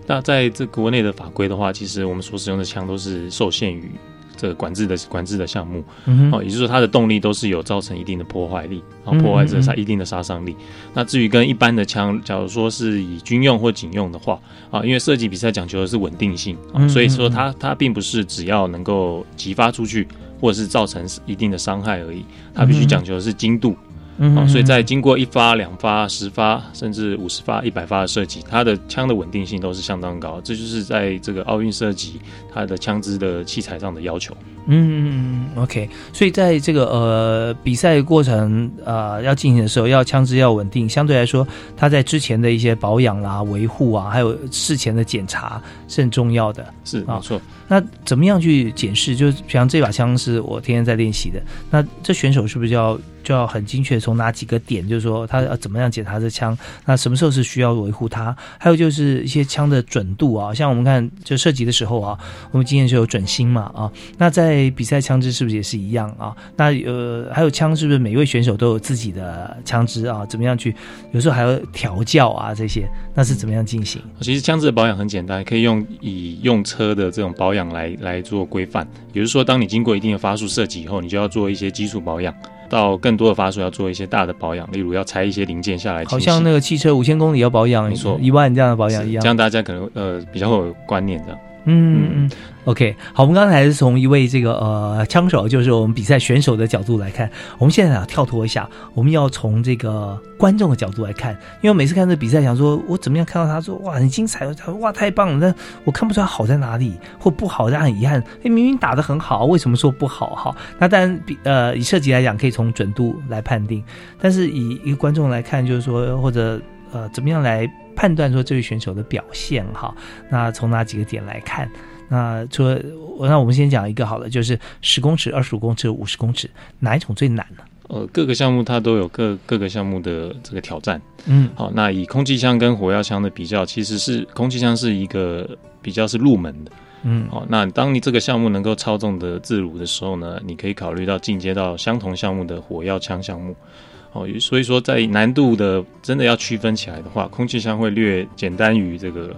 那在这国内的法规的话，其实我们所使用的枪都是受限于这个管制的管制的项目，哦，也就是说它的动力都是有造成一定的破坏力，然后破坏者杀一定的杀伤力。那至于跟一般的枪，假如说是以军用或警用的话，啊，因为射击比赛讲求的是稳定性，所以说它它并不是只要能够激发出去或者是造成一定的伤害而已，它必须讲求的是精度。嗯，所以在经过一发、两发、十发，甚至五十发、一百发的射击，它的枪的稳定性都是相当高。这就是在这个奥运射击它的枪支的器材上的要求。嗯，OK。所以在这个呃比赛过程呃要进行的时候，要枪支要稳定，相对来说，它在之前的一些保养啦、维护啊，还有事前的检查是很重要的。是，没错。那怎么样去检视？就是比方这把枪是我天天在练习的，那这选手是不是要？就要很精确，从哪几个点，就是说他要怎么样检查这枪，那什么时候是需要维护它？还有就是一些枪的准度啊，像我们看就射击的时候啊，我们经验就有准心嘛啊。那在比赛枪支是不是也是一样啊？那呃还有枪是不是每一位选手都有自己的枪支啊？怎么样去？有时候还要调教啊这些，那是怎么样进行？其实枪支的保养很简单，可以用以用车的这种保养来来做规范。也就是说，当你经过一定的发数设计以后，你就要做一些基础保养。到更多的发数要做一些大的保养，例如要拆一些零件下来。好像那个汽车五千公里要保养，你说一万这样的保养一样。这样大家可能呃比较会有观念这样。嗯嗯，OK，好，我们刚才是从一位这个呃枪手，就是我们比赛选手的角度来看，我们现在啊跳脱一下，我们要从这个观众的角度来看，因为每次看这比赛，想说我怎么样看到他说哇很精彩，他哇太棒了，但我看不出来好在哪里，或不好，但很遗憾，哎明明打的很好，为什么说不好哈？那当然比呃以射击来讲，可以从准度来判定，但是以一个观众来看，就是说或者呃怎么样来。判断说这位选手的表现哈，那从哪几个点来看？那除了那我们先讲一个好了，就是十公尺、二十五公尺、五十公尺，哪一种最难呢？呃，各个项目它都有各各个项目的这个挑战。嗯，好，那以空气枪跟火药枪的比较，其实是空气枪是一个比较是入门的。嗯，好，那当你这个项目能够操纵的自如的时候呢，你可以考虑到进阶到相同项目的火药枪项目。哦，所以说在难度的真的要区分起来的话，空气枪会略简单于这个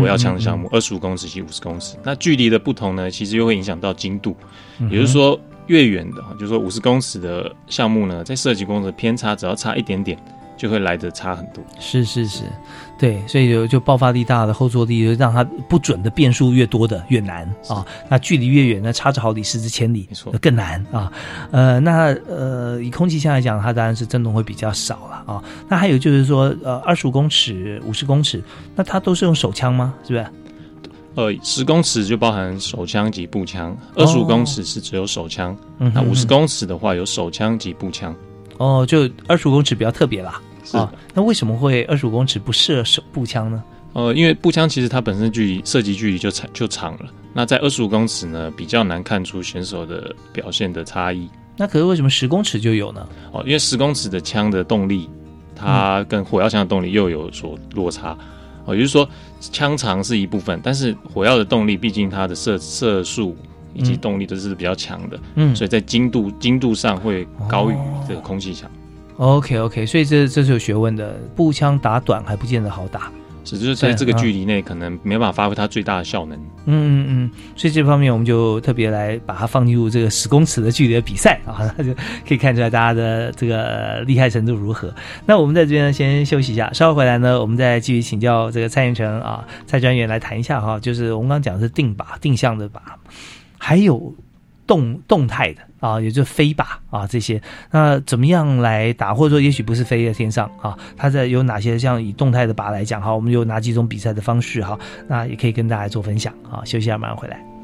火药枪的项目，二十五公尺及五十公尺。那距离的不同呢，其实又会影响到精度，也就是说越远的，就是说五十公尺的项目呢，在射击过程偏差只要差一点点。就会来的差很多，是是是，对，所以就就爆发力大的后坐力，就让它不准的变数越多的越难啊。那距离越远，那差之毫厘失之千里，没错，更难啊。呃，那呃，以空气枪来讲，它当然是震动会比较少了啊。那还有就是说，呃，二十五公尺、五十公尺，那它都是用手枪吗？是不是？呃，十公尺就包含手枪及步枪，二十五公尺是只有手枪，那五十公尺的话有手枪及步枪。哦，就二十五公尺比较特别啦。啊，那为什么会二十五公尺不射手步枪呢？呃，因为步枪其实它本身距离射击距离就长就长了，那在二十五公尺呢，比较难看出选手的表现的差异。那可是为什么十公尺就有呢？哦，因为十公尺的枪的动力，它跟火药枪的动力又有所落差。哦，也就是说，枪长是一部分，但是火药的动力，毕竟它的射射速以及动力都是比较强的，嗯，所以在精度精度上会高于这个空气枪。OK OK，所以这这是有学问的。步枪打短还不见得好打，只是在这个距离内可能没办法发挥它最大的效能。嗯嗯嗯，所以这方面我们就特别来把它放进入这个十公尺的距离的比赛啊，那就可以看出来大家的这个厉害程度如何。那我们在这边先休息一下，稍后回来呢，我们再继续请教这个蔡彦成啊蔡专员来谈一下哈，就是我们刚刚讲的是定靶定向的靶，还有动动态的。啊，也就飞靶啊这些，那怎么样来打？或者说，也许不是飞在天上啊，它在有哪些像以动态的靶来讲哈？我们有哪几种比赛的方式哈？那也可以跟大家做分享啊。休息一下，马上回来。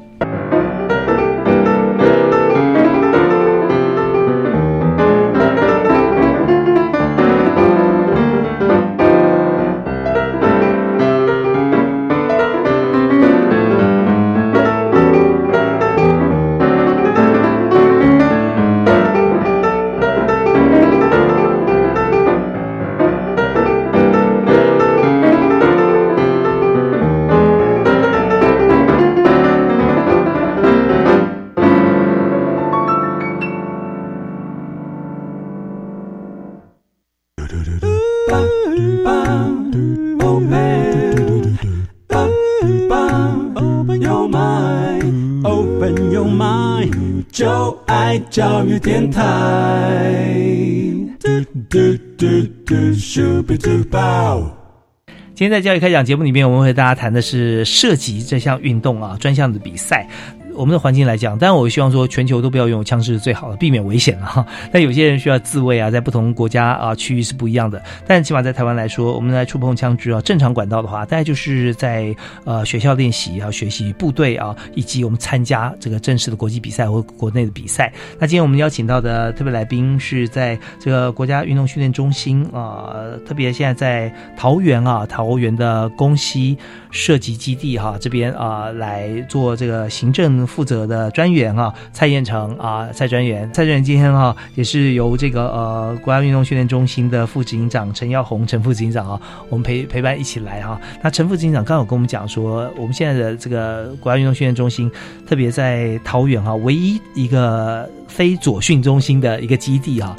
今天在教育开讲节目里面，我们和大家谈的是射击这项运动啊，专项的比赛。我们的环境来讲，当然我希望说全球都不要拥有枪支是最好的，避免危险了哈。但有些人需要自卫啊，在不同国家啊区域是不一样的。但起码在台湾来说，我们来触碰枪支啊，正常管道的话，大概就是在呃学校练习啊，学习部队啊，以及我们参加这个正式的国际比赛或国内的比赛。那今天我们邀请到的特别来宾是在这个国家运动训练中心啊，特别现在在桃园啊，桃园的宫西射击基地哈这边啊来做这个行政。负责的专员啊，蔡彦成啊，蔡专员，蔡专员今天哈也是由这个呃国家运动训练中心的副执行长陈耀宏陈副执行长啊，我们陪陪伴一起来哈。那陈副执行长刚好跟我们讲说，我们现在的这个国家运动训练中心，特别在桃园哈，唯一一个非左训中心的一个基地哈。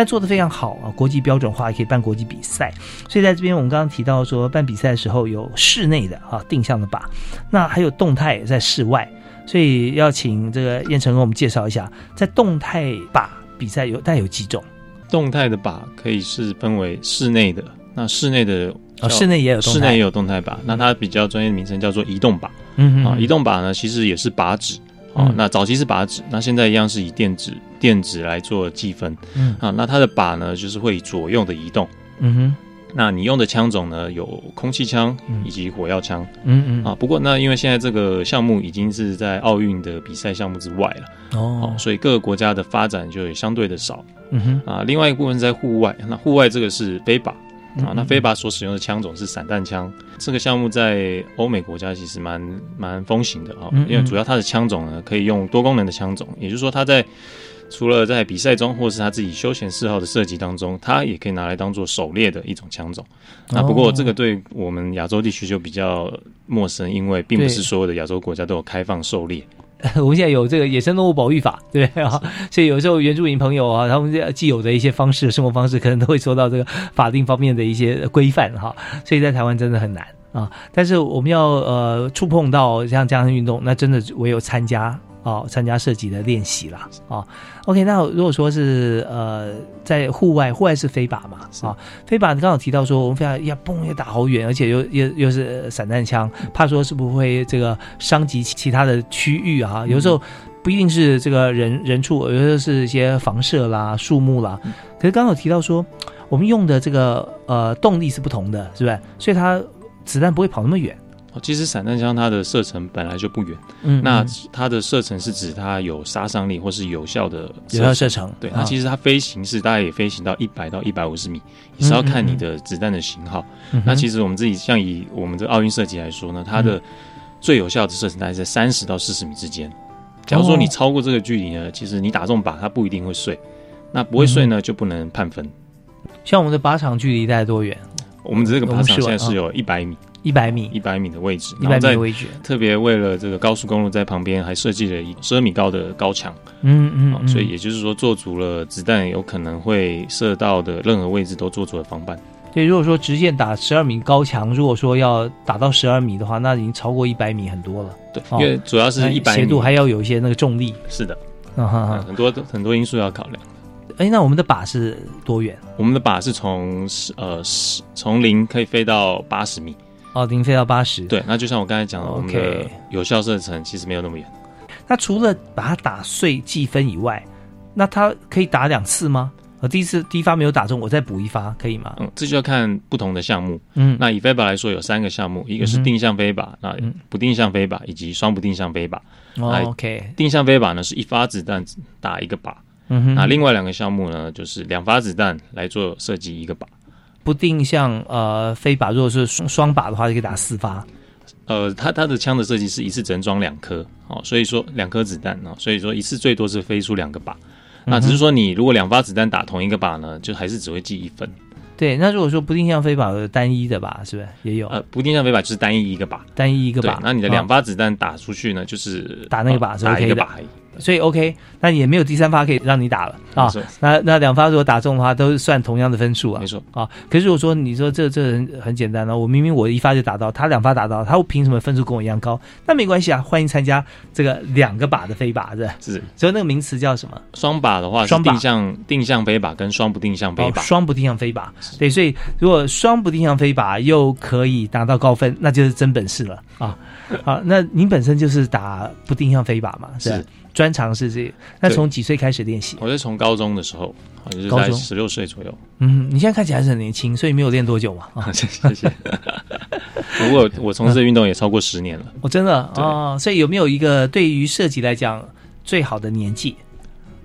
但做的非常好啊，国际标准化也可以办国际比赛。所以在这边，我们刚刚提到说，办比赛的时候有室内的啊定向的靶，那还有动态在室外。所以要请这个燕城跟我们介绍一下，在动态靶比赛有带有几种？动态的靶可以是分为室内的，那室内的哦，室内也有室内也有动态靶，那它比较专业的名称叫做移动靶。嗯啊，移动靶呢其实也是靶纸啊，那早期是靶纸，那现在一样是以电子电子来做计分。嗯啊，那它的靶呢就是会左右的移动。嗯哼。那你用的枪种呢？有空气枪以及火药枪。嗯嗯啊，不过那因为现在这个项目已经是在奥运的比赛项目之外了哦，所以各个国家的发展就相对的少。嗯哼啊，另外一部分在户外，那户外这个是飞靶啊，那飞靶所使用的枪种是散弹枪。这个项目在欧美国家其实蛮蛮风行的啊，因为主要它的枪种呢可以用多功能的枪种，也就是说它在。除了在比赛中，或是他自己休闲嗜好的射击当中，它也可以拿来当做狩猎的一种枪种。那不过这个对我们亚洲地区就比较陌生，因为并不是所有的亚洲国家都有开放狩猎。*laughs* 我们现在有这个野生动物保育法，对不对啊？所以有时候原住民朋友啊，他们既有的一些方式、生活方式，可能都会受到这个法定方面的一些规范哈。所以在台湾真的很难啊。但是我们要呃触碰到像这样的运动，那真的唯有参加。哦，参加射击的练习啦。哦，OK，那如果说是呃，在户外，户外是飞靶嘛，啊，飞靶你刚好提到说，我们飞要要嘣要打好远，而且又又又是散弹枪，怕说是不会这个伤及其他的区域啊，有时候不一定是这个人人畜，有时候是一些房舍啦、树木啦，可是刚好提到说，我们用的这个呃动力是不同的，是不是？所以它子弹不会跑那么远。哦，其实散弹枪它的射程本来就不远，嗯，那它的射程是指它有杀伤力或是有效的有效射程。对，那其实它飞行是大概也飞行到一百到一百五十米，也是要看你的子弹的型号。那其实我们自己像以我们的奥运射击来说呢，它的最有效的射程大概在三十到四十米之间。假如说你超过这个距离呢，其实你打中靶它不一定会碎，那不会碎呢就不能判分。像我们的靶场距离大概多远？我们这个靶场现在是有一百米。一百米，一百米的位置，一百米的位置，特别为了这个高速公路在旁边还设计了一十二米高的高墙，嗯嗯，所以也就是说做足了子弹有可能会射到的任何位置都做足了防范。对，如果说直线打十二米高墙，如果说要打到十二米的话，那已经超过一百米很多了。对，因为主要是一百斜度还要有一些那个重力。是的，很多很多因素要考量。哎，那我们的靶是多远？我们的靶是从十呃十从零可以飞到八十米。哦，零飞到八十。对，那就像我刚才讲的，我们的有效射程其实没有那么远。那除了把它打碎计分以外，那它可以打两次吗？我第一次第一发没有打中，我再补一发可以吗？嗯，这就要看不同的项目。嗯，那以飞靶来说，有三个项目，一个是定向飞靶，那不定向飞靶以及双不定向飞靶。哦 OK，定向飞靶呢是一发子弹打一个靶。嗯哼，那另外两个项目呢，就是两发子弹来做设计一个靶。不定向呃飞靶，如果是双双靶的话，就可以打四发。呃，它它的枪的设计是一次只能装两颗，哦，所以说两颗子弹哦，所以说一次最多是飞出两个靶。那只是说，你如果两发子弹打同一个靶呢，就还是只会记一分。对，那如果说不定向飞靶单一的靶，是不是也有？呃，不定向飞靶就是单一一个靶，单一一个靶。那你的两发子弹打出去呢，就是打那个靶，打一个靶。所以 OK，那也没有第三发可以让你打了啊。那那两发如果打中的话，都是算同样的分数啊。没错啊。可是如果说你说这这人很简单呢，我明明我一发就打到，他两发打到，他凭什么分数跟我一样高？那没关系啊，欢迎参加这个两个靶的飞靶，是是。所以那个名词叫什么？双靶的话，双定向定向飞靶跟双不定向飞靶。双不定向飞靶。对，所以如果双不定向飞靶又可以达到高分，那就是真本事了啊。*laughs* 好，那您本身就是打不定向飞靶嘛？是。专长是这，那从几岁开始练习？我是从高中的时候，就是在十六岁左右。嗯，你现在看起来还是很年轻，所以没有练多久嘛。*laughs* 啊，谢谢。不过我从事运动也超过十年了。我 *laughs* 真的啊，所以有没有一个对于射击来讲最好的年纪？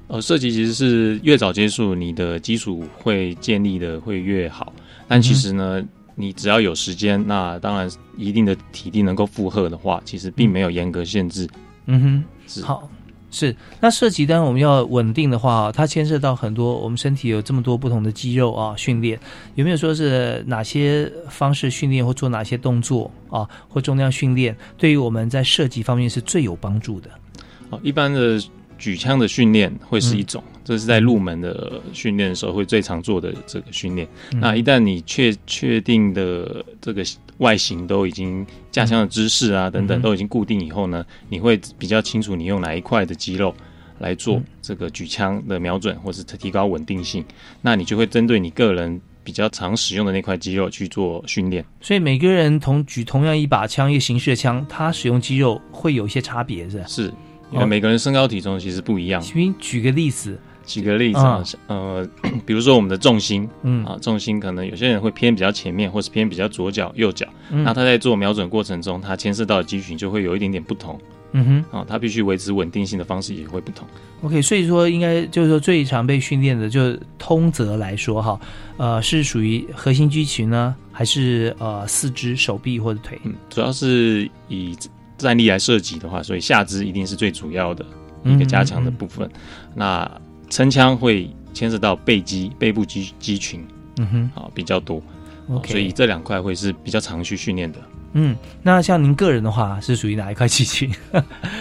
呃，射击其实是越早接触，你的基础会建立的会越好。但其实呢，你只要有时间，那当然一定的体力能够负荷的话，其实并没有严格限制。嗯哼，是好。是，那射击单我们要稳定的话，它牵涉到很多，我们身体有这么多不同的肌肉啊，训练有没有说是哪些方式训练或做哪些动作啊，或重量训练，对于我们在射击方面是最有帮助的？哦，一般的举枪的训练会是一种，这是在入门的训练的时候会最常做的这个训练。那一旦你确确定的这个。外形都已经架枪的姿势啊，等等都已经固定以后呢，你会比较清楚你用哪一块的肌肉来做这个举枪的瞄准，或是提高稳定性。那你就会针对你个人比较常使用的那块肌肉去做训练。所以每个人同举同样一把枪，一个形式的枪，它使用肌肉会有一些差别，是是，因为每个人身高体重其实不一样。请举个例子。举个例子啊，呃，比如说我们的重心，嗯啊，重心可能有些人会偏比较前面，或是偏比较左脚、右脚，那他在做瞄准过程中，他牵涉到的肌群就会有一点点不同，嗯哼，啊，他必须维持稳定性的方式也会不同。OK，所以说应该就是说最常被训练的，就通则来说哈，呃，是属于核心肌群呢，还是呃四肢、手臂或者腿？嗯，主要是以站立来射击的话，所以下肢一定是最主要的一个加强的部分。那撑枪会牵涉到背肌、背部肌肌群，嗯哼，啊比较多，OK，所以这两块会是比较常去训练的。嗯，那像您个人的话，是属于哪一块肌群？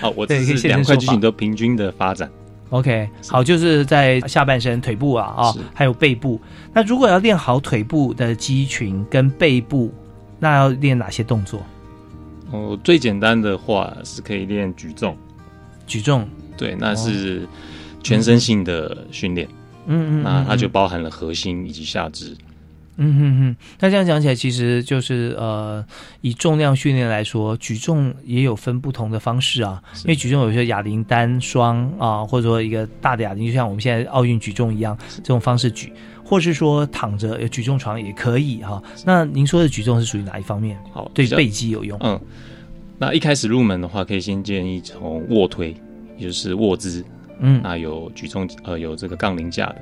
好，*laughs* 我这是两块肌群都平均的发展。OK，好，就是在下半身、腿部啊，啊，还有背部。那如果要练好腿部的肌群跟背部，那要练哪些动作？哦，最简单的话是可以练举重。举重，对，那是。全身性的训练，嗯嗯，那它就包含了核心以及下肢，嗯哼哼。那这样讲起来，其实就是呃，以重量训练来说，举重也有分不同的方式啊。因为举重有些哑铃单双啊，或者说一个大的哑铃，就像我们现在奥运举重一样，这种方式举，或是说躺着有举重床也可以哈。那您说的举重是属于哪一方面？好，对背肌有用。嗯，那一开始入门的话，可以先建议从卧推，也就是卧姿。嗯，那有举重，呃，有这个杠铃架的。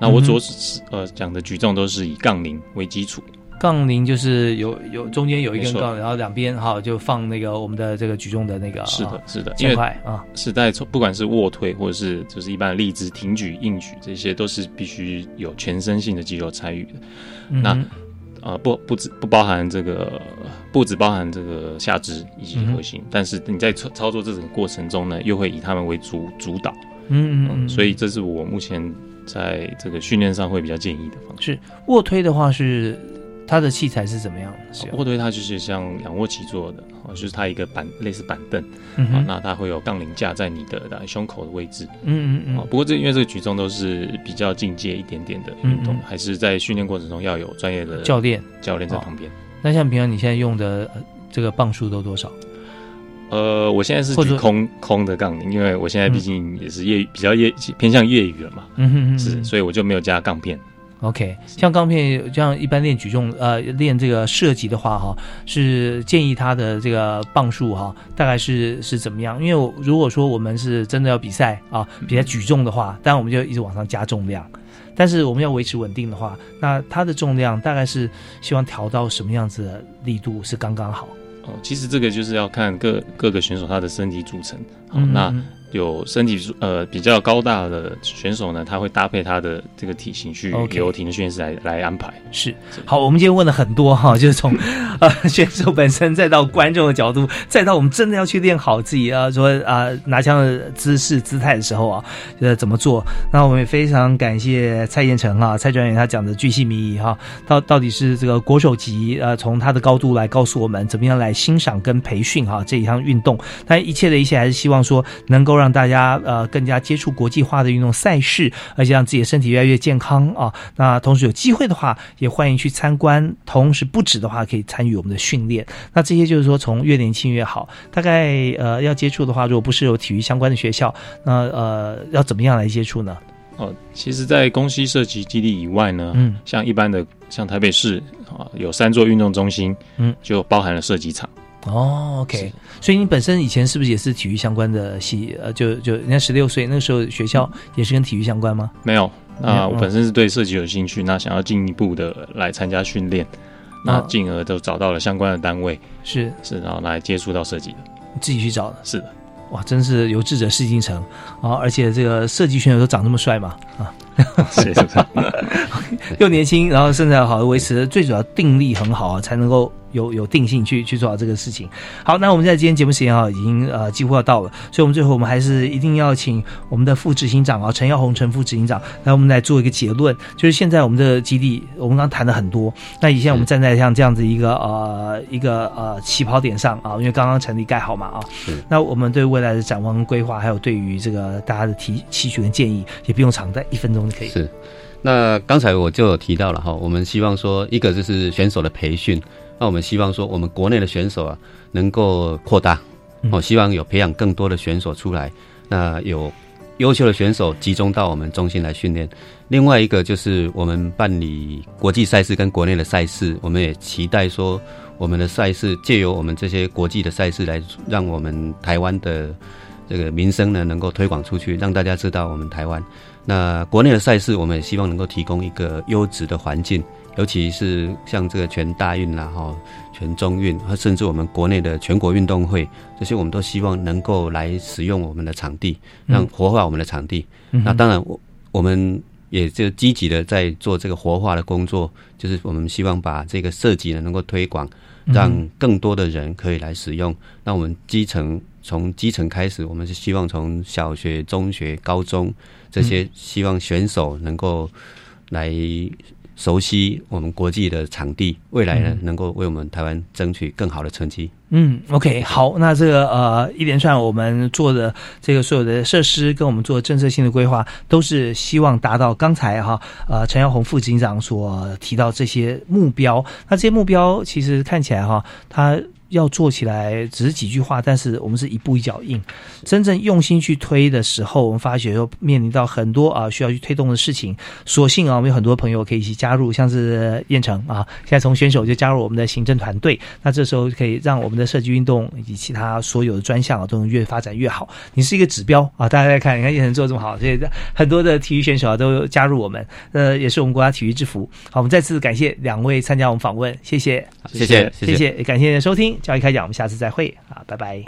那我主要是呃讲的举重都是以杠铃为基础。杠铃就是有有中间有一根杠，然后两边哈就放那个我们的这个举重的那个。是的，是的，因为啊，是在不管是卧推或者是就是一般的立姿、挺举、硬举，这些都是必须有全身性的肌肉参与的。那呃不不止不包含这个，不只包含这个下肢以及核心，但是你在操操作这种过程中呢，又会以他们为主主导。嗯嗯，所以这是我目前在这个训练上会比较建议的方式。卧推的话是它的器材是怎么样的？卧推它就是像仰卧起坐的，哦，就是它一个板类似板凳，啊，那它会有杠铃架在你的胸口的位置，嗯嗯嗯。不过这因为这个举重都是比较进阶一点点的运动，还是在训练过程中要有专业的教练教练在旁边。那像平常你现在用的这个磅数都多少？呃，我现在是举空空的杠铃，因为我现在毕竟也是业比较业偏向业余了嘛，嗯哼是，所以我就没有加杠片。OK，像钢片，像一般练举重，呃，练这个射击的话，哈，是建议他的这个磅数，哈，大概是是怎么样？因为如果说我们是真的要比赛啊，比赛举重的话，当然我们就一直往上加重量，但是我们要维持稳定的话，那它的重量大概是希望调到什么样子的力度是刚刚好？哦，其实这个就是要看各各个选手他的身体组成，好那。有身体呃比较高大的选手呢，他会搭配他的这个体型去由体能训练师来来安排。是好，我们今天问了很多哈，*laughs* 就是从呃选手本身，再到观众的角度，再到我们真的要去练好自己啊，说啊拿枪的姿势姿态的时候啊，呃怎么做？那我们也非常感谢蔡彦成啊，蔡专员他讲的巨细靡遗哈，到到底是这个国手级呃，从他的高度来告诉我们怎么样来欣赏跟培训哈这一项运动。但一切的一切还是希望说能够。让大家呃更加接触国际化的运动赛事，而且让自己的身体越来越健康啊。那同时有机会的话，也欢迎去参观。同时不止的话，可以参与我们的训练。那这些就是说，从越年轻越好。大概呃要接触的话，如果不是有体育相关的学校，那呃要怎么样来接触呢？哦，其实，在公西射击基地以外呢，嗯，像一般的像台北市啊，有三座运动中心，嗯，就包含了射击场。哦，OK，所以你本身以前是不是也是体育相关的系？呃，就就人家十六岁那个时候学校也是跟体育相关吗？没有，那我本身是对设计有兴趣，那想要进一步的来参加训练，那进而都找到了相关的单位，是。是，然后来接触到设计的，自己去找的，是的，哇，真是有志者事竟成。啊！而且这个设计选手都长那么帅嘛，啊。是是是，*laughs* 又年轻，然后身材好，维持最主要定力很好啊，才能够有有定性去去做好这个事情。好，那我们在今天节目时间啊，已经呃几乎要到了，所以我们最后我们还是一定要请我们的副执行长啊，陈耀宏陈副执行长来我们来做一个结论，就是现在我们的基地，我们刚谈了很多，那以前我们站在像这样子一个呃一个呃起跑点上啊，因为刚刚成立盖好嘛啊，那我们对未来的展望跟规划，还有对于这个大家的提期许跟建议，也不用长在一分钟就可以。是，那刚才我就有提到了哈，我们希望说一个就是选手的培训，那我们希望说我们国内的选手啊能够扩大，哦，希望有培养更多的选手出来，那有优秀的选手集中到我们中心来训练。另外一个就是我们办理国际赛事跟国内的赛事，我们也期待说我们的赛事借由我们这些国际的赛事来让我们台湾的这个民生呢能够推广出去，让大家知道我们台湾。那国内的赛事，我们也希望能够提供一个优质的环境，尤其是像这个全大运啦、哈全中运，和甚至我们国内的全国运动会，这些我们都希望能够来使用我们的场地，让活化我们的场地。那当然，我我们也就积极的在做这个活化的工作，就是我们希望把这个设计呢能够推广，让更多的人可以来使用。那我们基层从基层开始，我们是希望从小学、中学、高中。这些希望选手能够来熟悉我们国际的场地，未来呢能够为我们台湾争取更好的成绩。嗯，OK，好，那这个呃一连串我们做的这个所有的设施跟我们做政策性的规划，都是希望达到刚才哈呃陈耀宏副警长所提到这些目标。那这些目标其实看起来哈，他。要做起来只是几句话，但是我们是一步一脚印。真正用心去推的时候，我们发觉又面临到很多啊需要去推动的事情。所幸啊，我们有很多朋友可以一起加入，像是燕城啊，现在从选手就加入我们的行政团队。那这时候可以让我们的设计运动以及其他所有的专项啊都能越发展越好。你是一个指标啊，大家在看，你看燕城做这么好，所以很多的体育选手啊都加入我们，呃，也是我们国家体育之福。好，我们再次感谢两位参加我们访问，谢谢，谢谢，谢谢，感谢收听。教育开讲，我们下次再会啊，拜拜。